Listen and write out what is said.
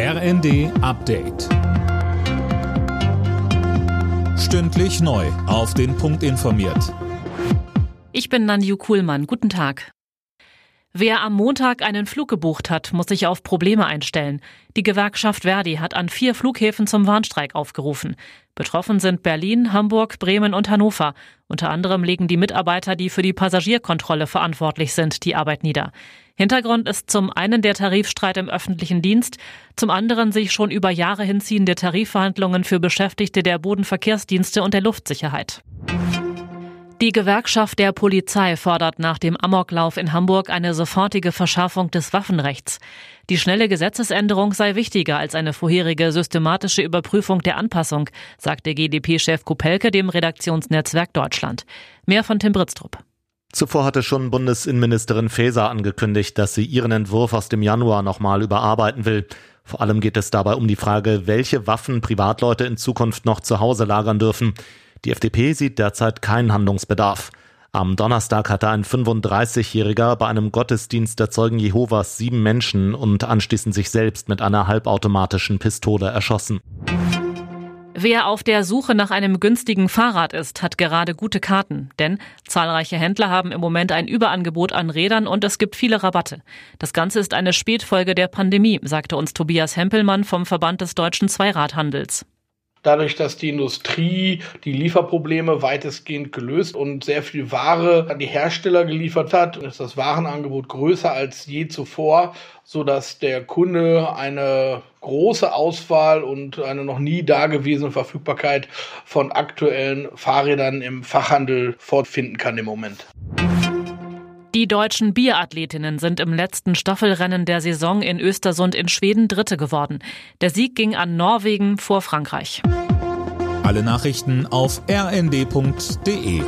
RND Update. Stündlich neu. Auf den Punkt informiert. Ich bin Nanju Kuhlmann. Guten Tag. Wer am Montag einen Flug gebucht hat, muss sich auf Probleme einstellen. Die Gewerkschaft Verdi hat an vier Flughäfen zum Warnstreik aufgerufen. Betroffen sind Berlin, Hamburg, Bremen und Hannover. Unter anderem legen die Mitarbeiter, die für die Passagierkontrolle verantwortlich sind, die Arbeit nieder. Hintergrund ist zum einen der Tarifstreit im öffentlichen Dienst, zum anderen sich schon über Jahre hinziehende Tarifverhandlungen für Beschäftigte der Bodenverkehrsdienste und der Luftsicherheit. Die Gewerkschaft der Polizei fordert nach dem Amoklauf in Hamburg eine sofortige Verschärfung des Waffenrechts. Die schnelle Gesetzesänderung sei wichtiger als eine vorherige systematische Überprüfung der Anpassung, sagte GdP-Chef Kupelke dem Redaktionsnetzwerk Deutschland. Mehr von Tim Britztrup. Zuvor hatte schon Bundesinnenministerin Faeser angekündigt, dass sie ihren Entwurf aus dem Januar nochmal überarbeiten will. Vor allem geht es dabei um die Frage, welche Waffen Privatleute in Zukunft noch zu Hause lagern dürfen. Die FDP sieht derzeit keinen Handlungsbedarf. Am Donnerstag hatte ein 35-Jähriger bei einem Gottesdienst der Zeugen Jehovas sieben Menschen und anschließend sich selbst mit einer halbautomatischen Pistole erschossen. Wer auf der Suche nach einem günstigen Fahrrad ist, hat gerade gute Karten, denn zahlreiche Händler haben im Moment ein Überangebot an Rädern und es gibt viele Rabatte. Das Ganze ist eine Spätfolge der Pandemie, sagte uns Tobias Hempelmann vom Verband des deutschen Zweiradhandels. Dadurch, dass die Industrie die Lieferprobleme weitestgehend gelöst und sehr viel Ware an die Hersteller geliefert hat, ist das Warenangebot größer als je zuvor, so dass der Kunde eine große Auswahl und eine noch nie dagewesene Verfügbarkeit von aktuellen Fahrrädern im Fachhandel fortfinden kann im Moment. Die deutschen Biathletinnen sind im letzten Staffelrennen der Saison in Östersund in Schweden Dritte geworden. Der Sieg ging an Norwegen vor Frankreich. Alle Nachrichten auf rnd.de